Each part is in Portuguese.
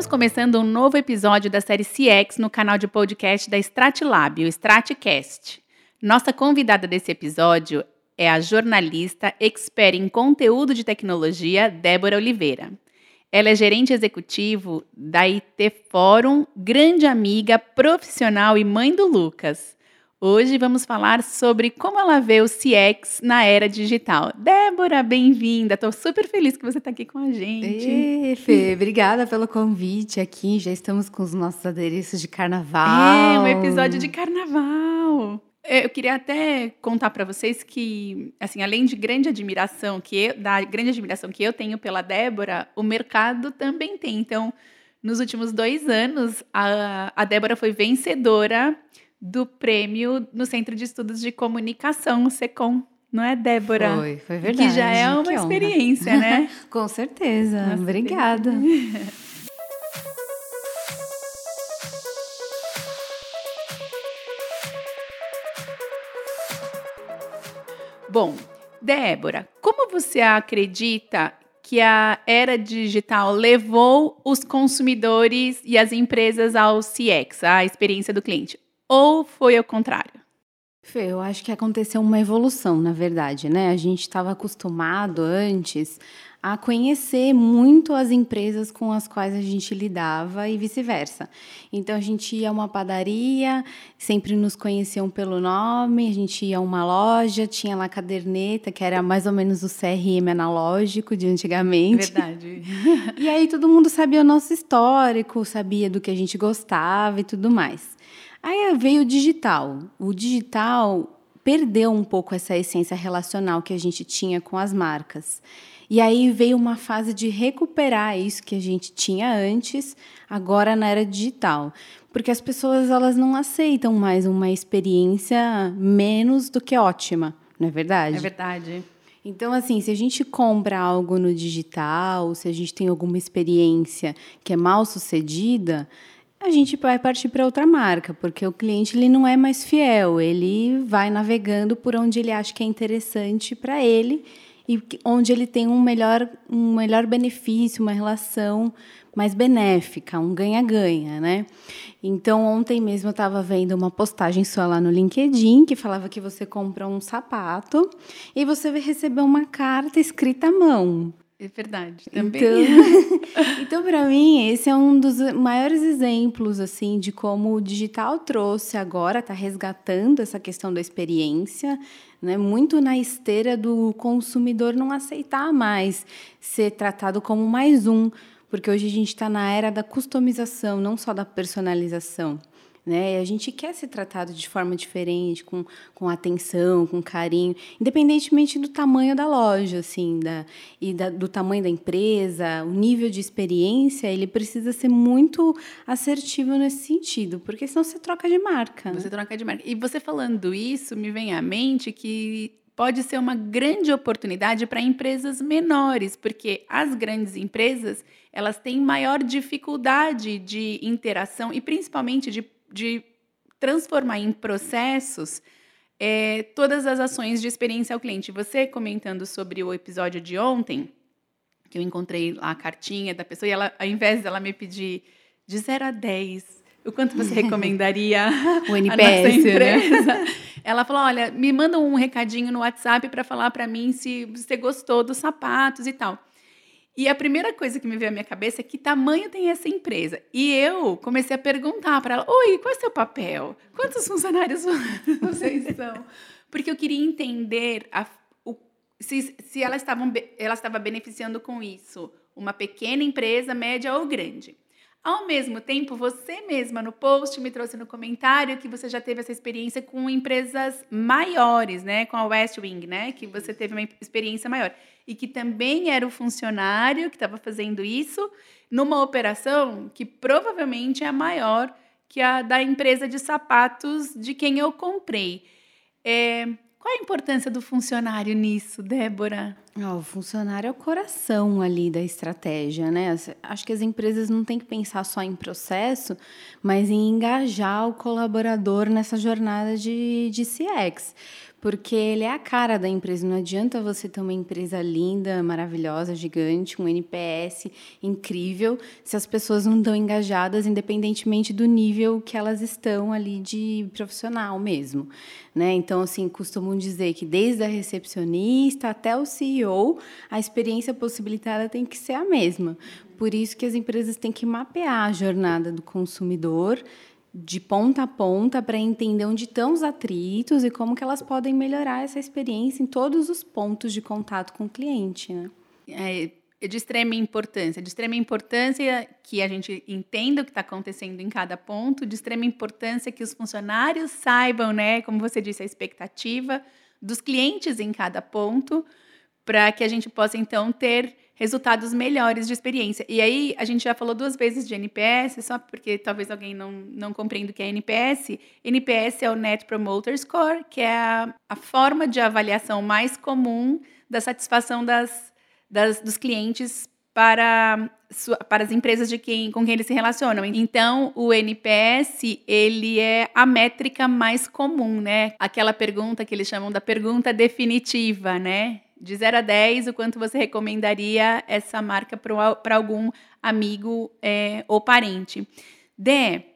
Estamos começando um novo episódio da série CX no canal de podcast da Stratlab, o Stratcast. Nossa convidada desse episódio é a jornalista expert em conteúdo de tecnologia, Débora Oliveira. Ela é gerente executivo da IT Fórum, grande amiga, profissional e mãe do Lucas. Hoje vamos falar sobre como ela vê o CX na era digital. Débora, bem-vinda. Estou super feliz que você está aqui com a gente. Ei, Fê, obrigada pelo convite aqui. Já estamos com os nossos adereços de carnaval. É, um episódio de carnaval. É, eu queria até contar para vocês que, assim, além de grande admiração que eu, da grande admiração que eu tenho pela Débora, o mercado também tem. Então, nos últimos dois anos, a, a Débora foi vencedora do prêmio no Centro de Estudos de Comunicação, o SECOM. Não é, Débora? Foi, foi verdade. Que já é uma experiência, né? Com certeza. Nossa, Obrigada. Bom, Débora, como você acredita que a era digital levou os consumidores e as empresas ao CX, a experiência do cliente? Ou foi ao contrário? Fê, eu acho que aconteceu uma evolução, na verdade, né? A gente estava acostumado antes a conhecer muito as empresas com as quais a gente lidava e vice-versa. Então a gente ia a uma padaria, sempre nos conheciam pelo nome, a gente ia a uma loja, tinha lá a caderneta, que era mais ou menos o CRM analógico de antigamente. Verdade. e aí todo mundo sabia o nosso histórico, sabia do que a gente gostava e tudo mais. Aí veio o digital. O digital perdeu um pouco essa essência relacional que a gente tinha com as marcas. E aí veio uma fase de recuperar isso que a gente tinha antes, agora na era digital. Porque as pessoas elas não aceitam mais uma experiência menos do que ótima, não é verdade? É verdade. Então, assim, se a gente compra algo no digital, se a gente tem alguma experiência que é mal sucedida, a gente vai partir para outra marca, porque o cliente ele não é mais fiel, ele vai navegando por onde ele acha que é interessante para ele e onde ele tem um melhor, um melhor benefício, uma relação mais benéfica, um ganha-ganha, né? Então, ontem mesmo eu estava vendo uma postagem sua lá no LinkedIn que falava que você compra um sapato e você vai receber uma carta escrita à mão. É verdade, também. Então, então para mim, esse é um dos maiores exemplos assim de como o digital trouxe agora, está resgatando essa questão da experiência, né? muito na esteira do consumidor não aceitar mais ser tratado como mais um, porque hoje a gente está na era da customização, não só da personalização né? A gente quer ser tratado de forma diferente, com, com atenção, com carinho, independentemente do tamanho da loja, assim, da, e da, do tamanho da empresa, o nível de experiência, ele precisa ser muito assertivo nesse sentido, porque senão você troca de marca. Você né? troca de marca. E você falando isso, me vem à mente que pode ser uma grande oportunidade para empresas menores, porque as grandes empresas elas têm maior dificuldade de interação e principalmente de de transformar em processos é, todas as ações de experiência ao cliente. Você comentando sobre o episódio de ontem, que eu encontrei lá a cartinha da pessoa, e ela, ao invés dela me pedir de 0 a 10, o quanto você recomendaria o NPS, a nossa né? empresa? Né? Ela falou: olha, me manda um recadinho no WhatsApp para falar para mim se você gostou dos sapatos e tal. E a primeira coisa que me veio à minha cabeça é que tamanho tem essa empresa. E eu comecei a perguntar para ela: Oi, qual é o seu papel? Quantos funcionários vocês são? Porque eu queria entender a, o, se, se ela, estavam, ela estava beneficiando com isso uma pequena empresa, média ou grande. Ao mesmo tempo, você mesma no post me trouxe no comentário que você já teve essa experiência com empresas maiores, né? Com a West Wing, né? Que você teve uma experiência maior e que também era o funcionário que estava fazendo isso numa operação que provavelmente é maior que a da empresa de sapatos de quem eu comprei. É, qual a importância do funcionário nisso, Débora? Oh, o funcionário é o coração ali da estratégia, né? Acho que as empresas não têm que pensar só em processo, mas em engajar o colaborador nessa jornada de, de CX. Porque ele é a cara da empresa. Não adianta você ter uma empresa linda, maravilhosa, gigante, um NPS incrível, se as pessoas não estão engajadas, independentemente do nível que elas estão ali de profissional mesmo. Né? Então, assim, costumam dizer que desde a recepcionista até o CEO, a experiência possibilitada tem que ser a mesma. Por isso que as empresas têm que mapear a jornada do consumidor de ponta a ponta para entender onde estão os atritos e como que elas podem melhorar essa experiência em todos os pontos de contato com o cliente, né? É, é de extrema importância, de extrema importância que a gente entenda o que está acontecendo em cada ponto, de extrema importância que os funcionários saibam, né, como você disse, a expectativa dos clientes em cada ponto, para que a gente possa então ter resultados melhores de experiência. E aí, a gente já falou duas vezes de NPS, só porque talvez alguém não, não compreenda o que é NPS. NPS é o Net Promoter Score, que é a, a forma de avaliação mais comum da satisfação das, das, dos clientes para, para as empresas de quem, com quem eles se relacionam. Então, o NPS, ele é a métrica mais comum, né? Aquela pergunta que eles chamam da pergunta definitiva, né? De 0 a 10, o quanto você recomendaria essa marca para algum amigo é, ou parente? Dé,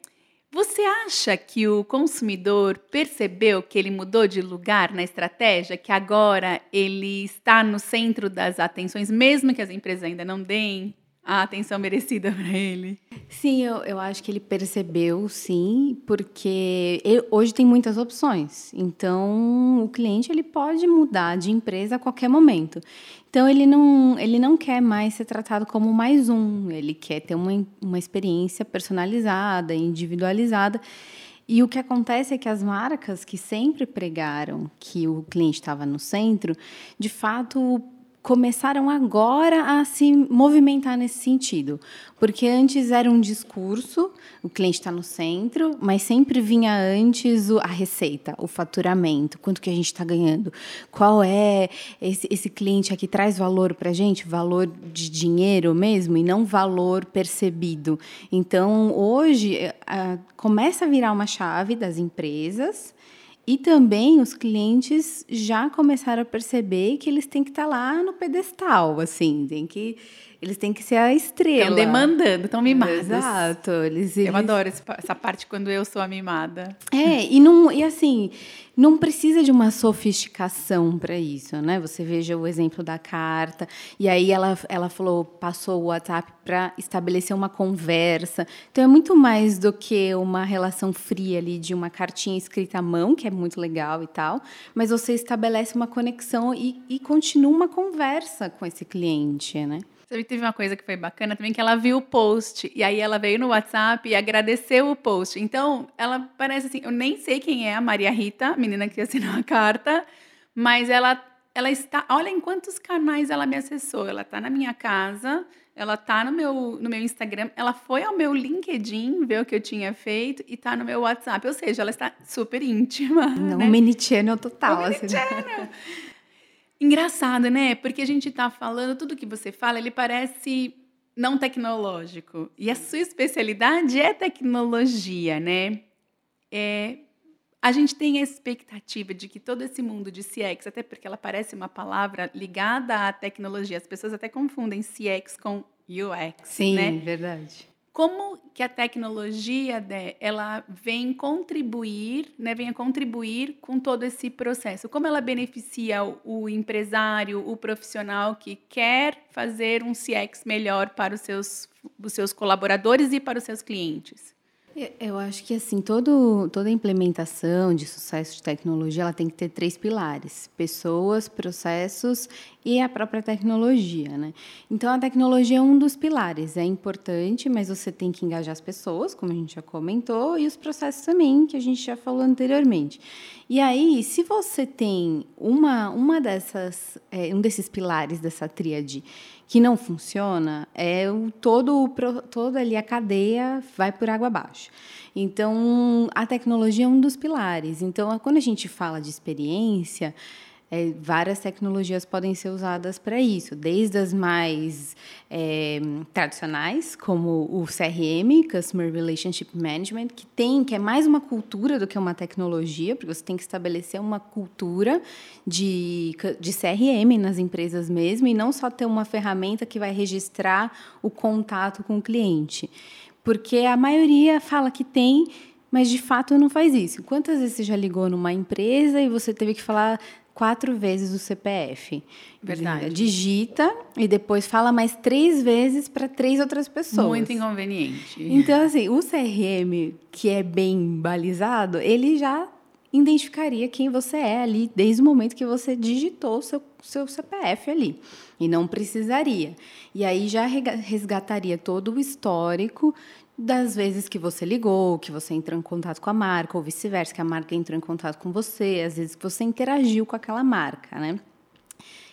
você acha que o consumidor percebeu que ele mudou de lugar na estratégia, que agora ele está no centro das atenções, mesmo que as empresas ainda não deem a atenção merecida para ele? Sim, eu, eu acho que ele percebeu, sim, porque ele, hoje tem muitas opções. Então, o cliente ele pode mudar de empresa a qualquer momento. Então, ele não, ele não quer mais ser tratado como mais um, ele quer ter uma, uma experiência personalizada, individualizada. E o que acontece é que as marcas que sempre pregaram que o cliente estava no centro, de fato começaram agora a se movimentar nesse sentido. Porque antes era um discurso, o cliente está no centro, mas sempre vinha antes a receita, o faturamento, quanto que a gente está ganhando, qual é esse, esse cliente aqui traz valor para a gente, valor de dinheiro mesmo, e não valor percebido. Então, hoje, a, começa a virar uma chave das empresas e também os clientes já começaram a perceber que eles têm que estar lá no pedestal, assim, tem que eles têm que ser a estrela. Estão demandando, estão mimados. Exato. Eles, eles... Eu adoro essa parte quando eu sou a mimada. É, e, não, e assim, não precisa de uma sofisticação para isso, né? Você veja o exemplo da carta, e aí ela, ela falou, passou o WhatsApp para estabelecer uma conversa. Então é muito mais do que uma relação fria ali de uma cartinha escrita à mão, que é muito legal e tal, mas você estabelece uma conexão e, e continua uma conversa com esse cliente, né? Sabe, teve uma coisa que foi bacana também, que ela viu o post, e aí ela veio no WhatsApp e agradeceu o post. Então, ela parece assim, eu nem sei quem é a Maria Rita, a menina que assinou a carta, mas ela, ela está, olha em quantos canais ela me acessou. Ela está na minha casa, ela está no meu, no meu Instagram, ela foi ao meu LinkedIn ver o que eu tinha feito e está no meu WhatsApp. Ou seja, ela está super íntima. Não, né? mini channel total. Um assim. Engraçado, né? Porque a gente está falando, tudo que você fala, ele parece não tecnológico. E a sua especialidade é tecnologia, né? É, a gente tem a expectativa de que todo esse mundo de CX, até porque ela parece uma palavra ligada à tecnologia, as pessoas até confundem CX com UX, Sim, né? verdade. Como que a tecnologia né, ela vem contribuir, né, vem contribuir com todo esse processo? Como ela beneficia o, o empresário, o profissional que quer fazer um CX melhor para os seus, os seus colaboradores e para os seus clientes? Eu acho que assim todo, toda implementação de sucesso de tecnologia ela tem que ter três pilares: pessoas, processos e a própria tecnologia, né? Então a tecnologia é um dos pilares, é importante, mas você tem que engajar as pessoas, como a gente já comentou, e os processos também, que a gente já falou anteriormente. E aí, se você tem uma uma dessas é, um desses pilares dessa tríade que não funciona, é o todo, toda ali a cadeia vai por água abaixo. Então, a tecnologia é um dos pilares. Então, quando a gente fala de experiência, é, várias tecnologias podem ser usadas para isso, desde as mais é, tradicionais, como o CRM, Customer Relationship Management, que tem, que é mais uma cultura do que uma tecnologia, porque você tem que estabelecer uma cultura de, de CRM nas empresas mesmo, e não só ter uma ferramenta que vai registrar o contato com o cliente. Porque a maioria fala que tem, mas de fato não faz isso. Quantas vezes você já ligou numa empresa e você teve que falar quatro vezes o CPF? Verdade. Digita e depois fala mais três vezes para três outras pessoas. Muito inconveniente. Então, assim, o CRM, que é bem balizado, ele já identificaria quem você é ali desde o momento que você digitou o seu, seu CPF ali. E não precisaria. E aí já resgataria todo o histórico das vezes que você ligou, que você entrou em contato com a marca, ou vice-versa, que a marca entrou em contato com você, às vezes que você interagiu com aquela marca, né?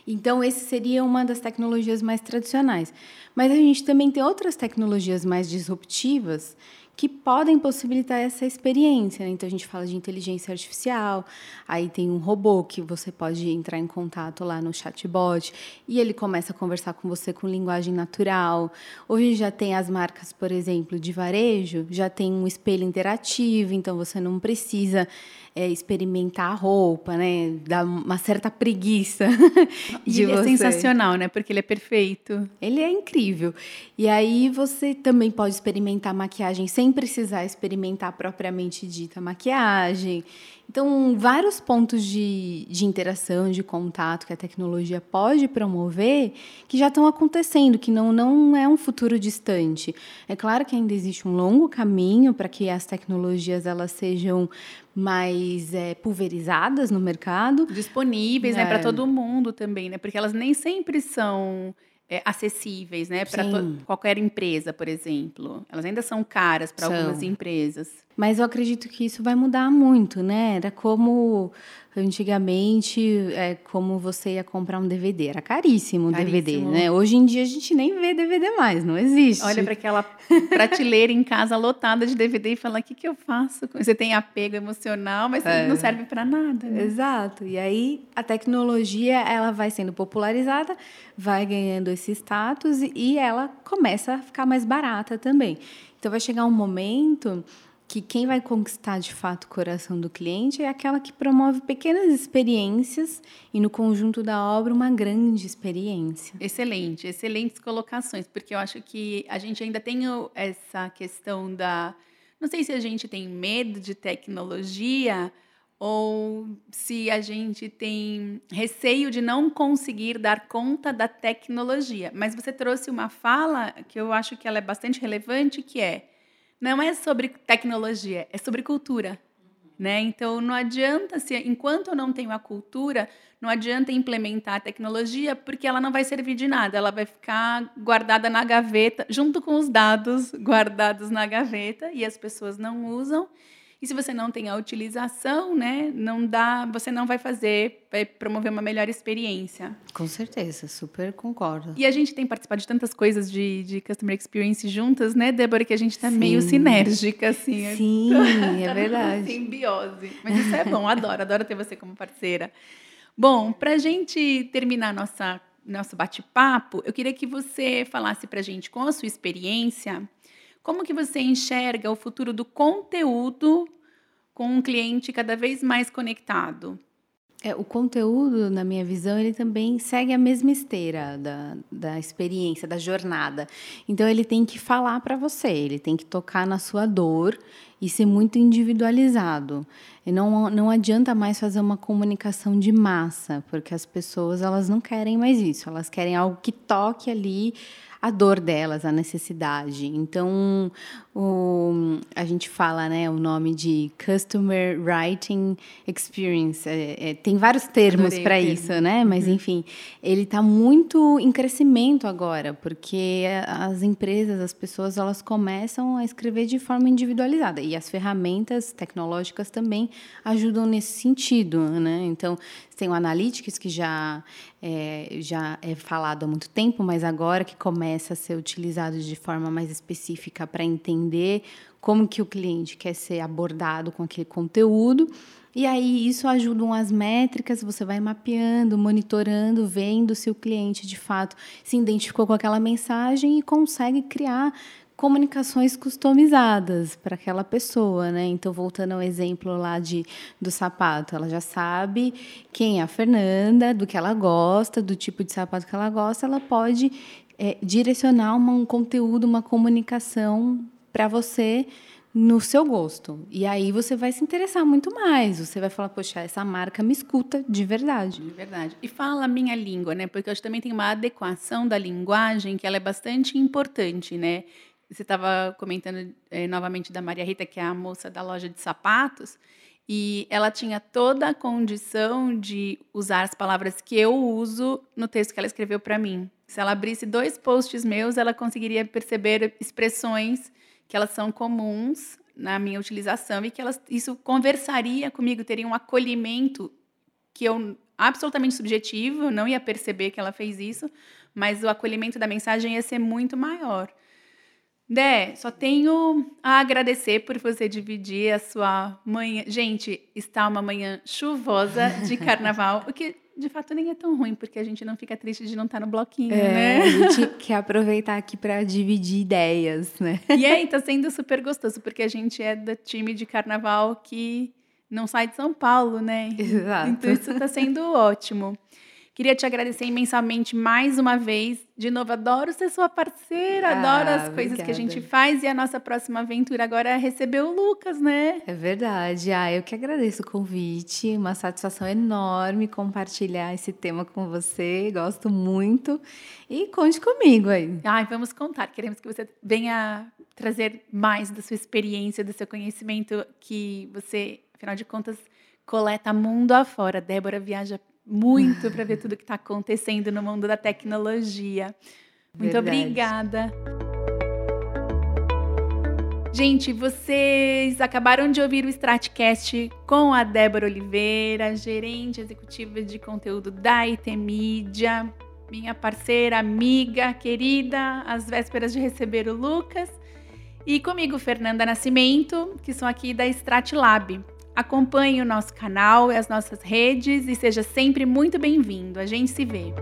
Então, esse seria uma das tecnologias mais tradicionais. Mas a gente também tem outras tecnologias mais disruptivas que podem possibilitar essa experiência. Né? Então, a gente fala de inteligência artificial, aí tem um robô que você pode entrar em contato lá no chatbot e ele começa a conversar com você com linguagem natural. Hoje já tem as marcas, por exemplo, de varejo, já tem um espelho interativo, então você não precisa é, experimentar a roupa, né? Dá uma certa preguiça. de ele é você. é sensacional, né? Porque ele é perfeito. Ele é incrível. E aí você também pode experimentar maquiagem sem precisar experimentar propriamente dita maquiagem. Então, vários pontos de, de interação, de contato que a tecnologia pode promover que já estão acontecendo, que não, não é um futuro distante. É claro que ainda existe um longo caminho para que as tecnologias elas sejam mais é, pulverizadas no mercado. Disponíveis, né, é. né, para todo mundo também, né? Porque elas nem sempre são é, acessíveis, né, para qualquer empresa, por exemplo. Elas ainda são caras para algumas empresas. Mas eu acredito que isso vai mudar muito, né? Era como antigamente, é, como você ia comprar um DVD, era caríssimo o DVD, né? Hoje em dia a gente nem vê DVD mais, não existe. Olha para aquela prateleira em casa lotada de DVD e fala: o que, que eu faço? Você tem apego emocional, mas é. não serve para nada. Né? Exato. E aí a tecnologia ela vai sendo popularizada, vai ganhando esse status e ela começa a ficar mais barata também. Então vai chegar um momento que quem vai conquistar de fato o coração do cliente é aquela que promove pequenas experiências e no conjunto da obra uma grande experiência. Excelente, excelentes colocações, porque eu acho que a gente ainda tem essa questão da não sei se a gente tem medo de tecnologia ou se a gente tem receio de não conseguir dar conta da tecnologia. Mas você trouxe uma fala que eu acho que ela é bastante relevante, que é não é sobre tecnologia, é sobre cultura. Né? Então, não adianta, se, enquanto eu não tenho a cultura, não adianta implementar a tecnologia, porque ela não vai servir de nada. Ela vai ficar guardada na gaveta, junto com os dados guardados na gaveta, e as pessoas não usam. E se você não tem a utilização, né, não dá, você não vai fazer, vai promover uma melhor experiência. Com certeza, super concordo. E a gente tem participado de tantas coisas de, de customer experience juntas, né, Débora, que a gente está meio sinérgica, assim. Sim, é verdade. Simbiose. Mas isso é bom, adoro, adoro ter você como parceira. Bom, para a gente terminar nossa, nosso bate-papo, eu queria que você falasse para a gente, com a sua experiência, como que você enxerga o futuro do conteúdo com um cliente cada vez mais conectado? É, o conteúdo, na minha visão, ele também segue a mesma esteira da, da experiência, da jornada. Então, ele tem que falar para você, ele tem que tocar na sua dor e ser muito individualizado. E não, não adianta mais fazer uma comunicação de massa, porque as pessoas elas não querem mais isso, elas querem algo que toque ali a dor delas, a necessidade. Então, o, a gente fala né, o nome de Customer Writing Experience. É, é, tem vários termos para isso, né? Mas, uhum. enfim, ele está muito em crescimento agora, porque as empresas, as pessoas, elas começam a escrever de forma individualizada. E as ferramentas tecnológicas também ajudam nesse sentido, né? Então, tem o Analytics, que já é, já é falado há muito tempo, mas agora que começa a ser utilizado de forma mais específica para entender como que o cliente quer ser abordado com aquele conteúdo. E aí isso ajuda as métricas, você vai mapeando, monitorando, vendo se o cliente de fato se identificou com aquela mensagem e consegue criar comunicações customizadas para aquela pessoa, né? Então, voltando ao exemplo lá de, do sapato, ela já sabe quem é a Fernanda, do que ela gosta, do tipo de sapato que ela gosta, ela pode é, direcionar uma, um conteúdo, uma comunicação para você no seu gosto. E aí você vai se interessar muito mais. Você vai falar, poxa, essa marca me escuta de verdade. De verdade. E fala a minha língua, né? Porque eu também tem uma adequação da linguagem que ela é bastante importante, né? Você estava comentando é, novamente da Maria Rita, que é a moça da loja de sapatos, e ela tinha toda a condição de usar as palavras que eu uso no texto que ela escreveu para mim. Se ela abrisse dois posts meus, ela conseguiria perceber expressões que elas são comuns na minha utilização e que elas, isso conversaria comigo, teria um acolhimento que eu absolutamente subjetivo, não ia perceber que ela fez isso, mas o acolhimento da mensagem ia ser muito maior. Dé, só tenho a agradecer por você dividir a sua manhã. Gente, está uma manhã chuvosa de carnaval, o que de fato nem é tão ruim, porque a gente não fica triste de não estar no bloquinho, é, né? A gente quer aproveitar aqui para dividir ideias, né? E aí, tá sendo super gostoso, porque a gente é do time de carnaval que não sai de São Paulo, né? Exato. Então isso está sendo ótimo. Queria te agradecer imensamente mais uma vez. De novo, adoro ser sua parceira, ah, adoro as coisas obrigada. que a gente faz. E a nossa próxima aventura agora é receber o Lucas, né? É verdade. Ah, eu que agradeço o convite. Uma satisfação enorme compartilhar esse tema com você. Gosto muito. E conte comigo aí. Ai, vamos contar. Queremos que você venha trazer mais da sua experiência, do seu conhecimento que você, afinal de contas, coleta mundo afora. Débora viaja muito para ver tudo que está acontecendo no mundo da tecnologia. Muito Verdade. obrigada. Gente, vocês acabaram de ouvir o Stratcast com a Débora Oliveira, gerente executiva de conteúdo da IT Mídia, minha parceira, amiga, querida, às vésperas de receber o Lucas. E comigo, Fernanda Nascimento, que sou aqui da Stratlab. Acompanhe o nosso canal e as nossas redes e seja sempre muito bem-vindo. A gente se vê.